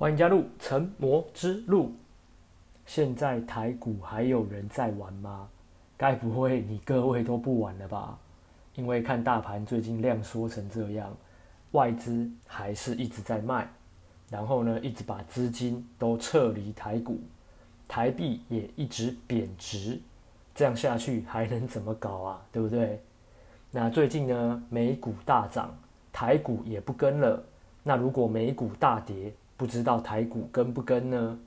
欢迎加入成魔之路。现在台股还有人在玩吗？该不会你各位都不玩了吧？因为看大盘最近量缩成这样，外资还是一直在卖，然后呢，一直把资金都撤离台股，台币也一直贬值，这样下去还能怎么搞啊？对不对？那最近呢，美股大涨，台股也不跟了。那如果美股大跌，不知道台股跟不跟呢？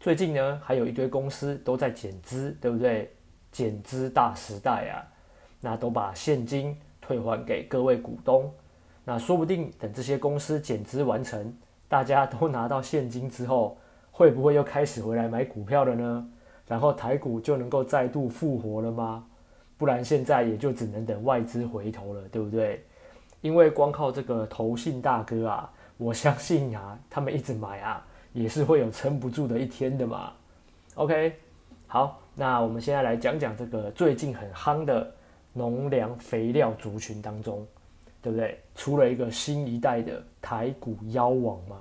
最近呢，还有一堆公司都在减资，对不对？减资大时代啊，那都把现金退还给各位股东。那说不定等这些公司减资完成，大家都拿到现金之后，会不会又开始回来买股票了呢？然后台股就能够再度复活了吗？不然现在也就只能等外资回头了，对不对？因为光靠这个投信大哥啊。我相信啊，他们一直买啊，也是会有撑不住的一天的嘛。OK，好，那我们现在来讲讲这个最近很夯的农粮肥料族群当中，对不对？出了一个新一代的台股妖王嘛，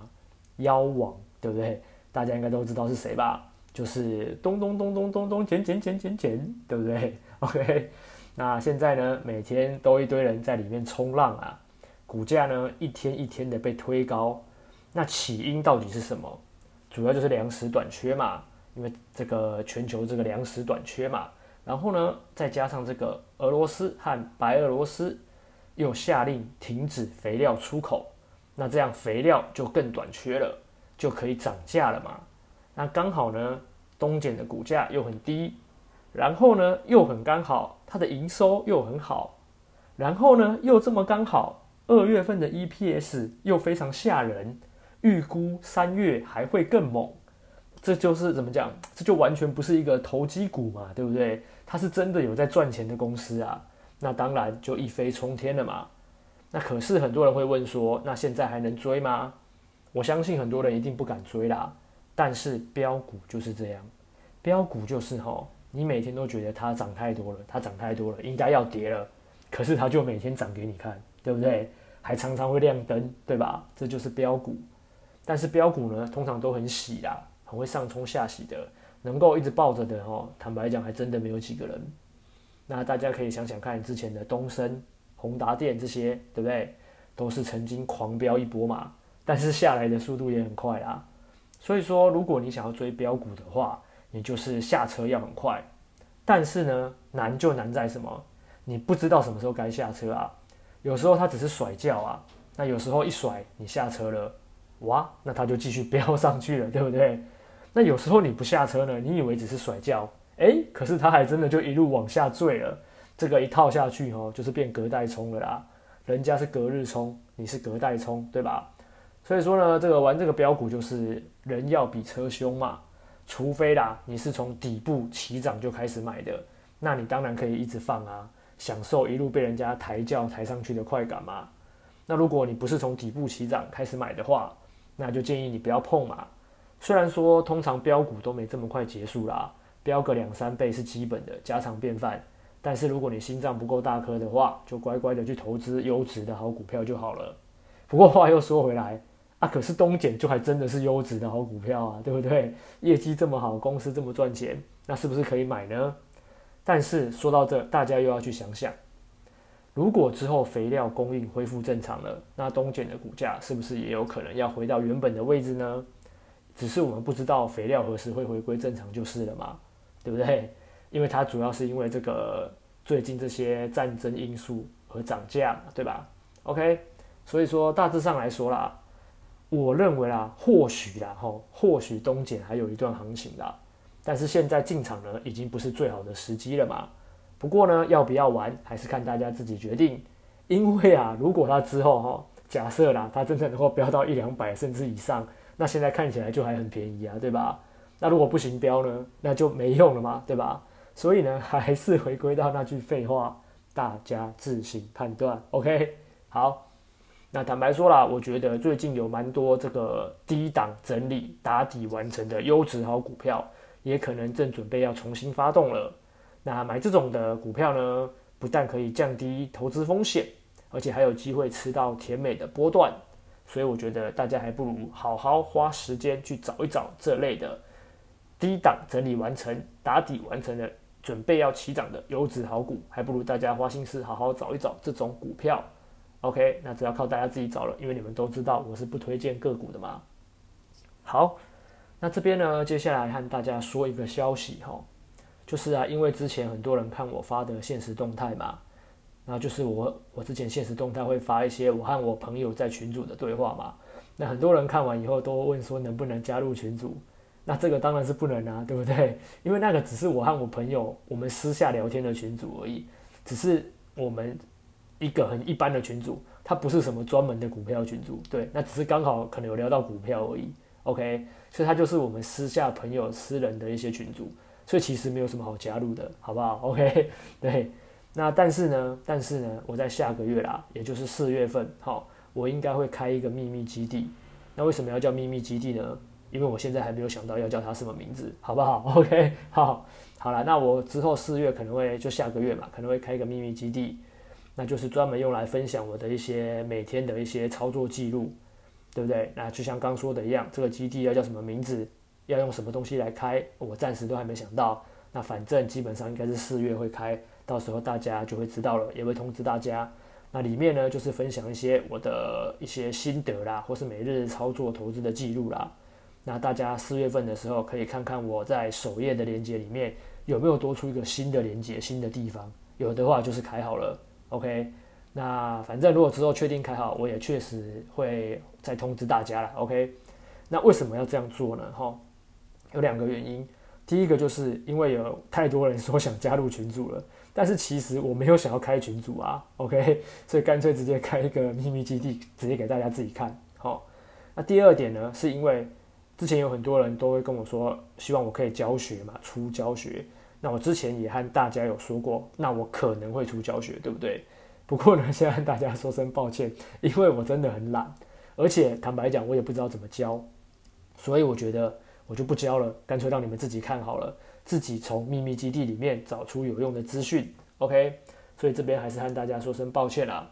妖王，对不对？大家应该都知道是谁吧？就是咚咚咚咚咚咚咚，减减减减减，对不对？OK，那现在呢，每天都一堆人在里面冲浪啊。股价呢，一天一天的被推高，那起因到底是什么？主要就是粮食短缺嘛，因为这个全球这个粮食短缺嘛，然后呢，再加上这个俄罗斯和白俄罗斯又下令停止肥料出口，那这样肥料就更短缺了，就可以涨价了嘛。那刚好呢，东碱的股价又很低，然后呢，又很刚好它的营收又很好，然后呢，又这么刚好。二月份的 EPS 又非常吓人，预估三月还会更猛，这就是怎么讲？这就完全不是一个投机股嘛，对不对？它是真的有在赚钱的公司啊，那当然就一飞冲天了嘛。那可是很多人会问说，那现在还能追吗？我相信很多人一定不敢追啦。但是标股就是这样，标股就是吼，你每天都觉得它涨太多了，它涨太多了，应该要跌了，可是它就每天涨给你看。对不对？还常常会亮灯，对吧？这就是标股。但是标股呢，通常都很喜啦，很会上冲下洗的，能够一直抱着的哦。坦白讲，还真的没有几个人。那大家可以想想看，之前的东升、宏达电这些，对不对？都是曾经狂飙一波嘛，但是下来的速度也很快啦。所以说，如果你想要追标股的话，你就是下车要很快。但是呢，难就难在什么？你不知道什么时候该下车啊。有时候它只是甩轿啊，那有时候一甩你下车了，哇，那它就继续 飙上去了，对不对？那有时候你不下车呢，你以为只是甩轿，诶，可是它还真的就一路往下坠了。这个一套下去哦，就是变隔代冲了啦。人家是隔日冲，你是隔代冲，对吧？所以说呢，这个玩这个标股就是人要比车凶嘛。除非啦，你是从底部起涨就开始买的，那你当然可以一直放啊。享受一路被人家抬轿抬上去的快感嘛？那如果你不是从底部起涨开始买的话，那就建议你不要碰嘛。虽然说通常飙股都没这么快结束啦，飙个两三倍是基本的家常便饭。但是如果你心脏不够大颗的话，就乖乖的去投资优质的好股票就好了。不过话又说回来啊，可是东碱就还真的是优质的好股票啊，对不对？业绩这么好，公司这么赚钱，那是不是可以买呢？但是说到这，大家又要去想想，如果之后肥料供应恢复正常了，那东碱的股价是不是也有可能要回到原本的位置呢？只是我们不知道肥料何时会回归正常就是了嘛，对不对？因为它主要是因为这个最近这些战争因素而涨价，对吧？OK，所以说大致上来说啦，我认为啦，或许啦，吼，或许东碱还有一段行情啦。但是现在进场呢，已经不是最好的时机了嘛。不过呢，要不要玩，还是看大家自己决定。因为啊，如果它之后哈，假设啦，它真的能够飙到一两百甚至以上，那现在看起来就还很便宜啊，对吧？那如果不行飙呢，那就没用了嘛，对吧？所以呢，还是回归到那句废话，大家自行判断。OK，好。那坦白说啦，我觉得最近有蛮多这个低档整理打底完成的优质好股票。也可能正准备要重新发动了。那买这种的股票呢，不但可以降低投资风险，而且还有机会吃到甜美的波段。所以我觉得大家还不如好好花时间去找一找这类的低档整理完成、打底完成的、准备要起涨的优质好股，还不如大家花心思好好找一找这种股票。OK，那只要靠大家自己找了，因为你们都知道我是不推荐个股的嘛。好，那这边呢，接下来和大家说一个消息哈，就是啊，因为之前很多人看我发的现实动态嘛，那就是我我之前现实动态会发一些我和我朋友在群组的对话嘛，那很多人看完以后都问说能不能加入群组，那这个当然是不能啊，对不对？因为那个只是我和我朋友我们私下聊天的群组而已，只是我们。一个很一般的群组，它不是什么专门的股票群组，对，那只是刚好可能有聊到股票而已，OK，所以它就是我们私下朋友私人的一些群组，所以其实没有什么好加入的，好不好？OK，对，那但是呢，但是呢，我在下个月啦，也就是四月份，好，我应该会开一个秘密基地，那为什么要叫秘密基地呢？因为我现在还没有想到要叫它什么名字，好不好？OK，好，好了，那我之后四月可能会就下个月嘛，可能会开一个秘密基地。那就是专门用来分享我的一些每天的一些操作记录，对不对？那就像刚说的一样，这个基地要叫什么名字，要用什么东西来开，我暂时都还没想到。那反正基本上应该是四月会开，到时候大家就会知道了，也会通知大家。那里面呢，就是分享一些我的一些心得啦，或是每日操作投资的记录啦。那大家四月份的时候可以看看我在首页的链接里面有没有多出一个新的链接、新的地方，有的话就是开好了。OK，那反正如果之后确定开好，我也确实会再通知大家了。OK，那为什么要这样做呢？哈，有两个原因。第一个就是因为有太多人说想加入群组了，但是其实我没有想要开群组啊。OK，所以干脆直接开一个秘密基地，直接给大家自己看。好，那第二点呢，是因为之前有很多人都会跟我说，希望我可以教学嘛，出教学。那我之前也和大家有说过，那我可能会出教学，对不对？不过呢，现在和大家说声抱歉，因为我真的很懒，而且坦白讲，我也不知道怎么教，所以我觉得我就不教了，干脆让你们自己看好了，自己从秘密基地里面找出有用的资讯。OK，所以这边还是和大家说声抱歉啦，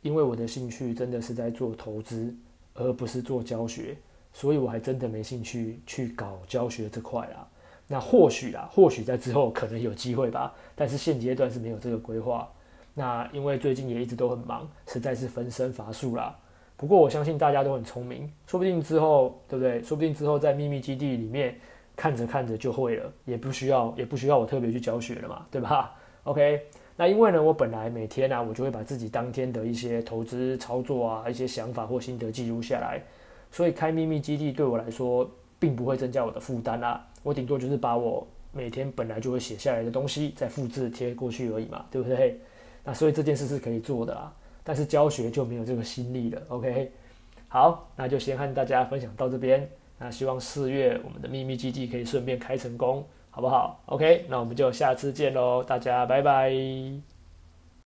因为我的兴趣真的是在做投资，而不是做教学，所以我还真的没兴趣去搞教学这块啦。那或许啦，或许在之后可能有机会吧，但是现阶段是没有这个规划。那因为最近也一直都很忙，实在是分身乏术啦。不过我相信大家都很聪明，说不定之后，对不对？说不定之后在秘密基地里面看着看着就会了，也不需要也不需要我特别去教学了嘛，对吧？OK，那因为呢，我本来每天呢、啊，我就会把自己当天的一些投资操作啊，一些想法或心得记录下来，所以开秘密基地对我来说，并不会增加我的负担啦，我顶多就是把我每天本来就会写下来的东西再复制贴过去而已嘛，对不对？那所以这件事是可以做的啦，但是教学就没有这个心力了。OK，好，那就先和大家分享到这边。那希望四月我们的秘密基地可以顺便开成功，好不好？OK，那我们就下次见喽，大家拜拜。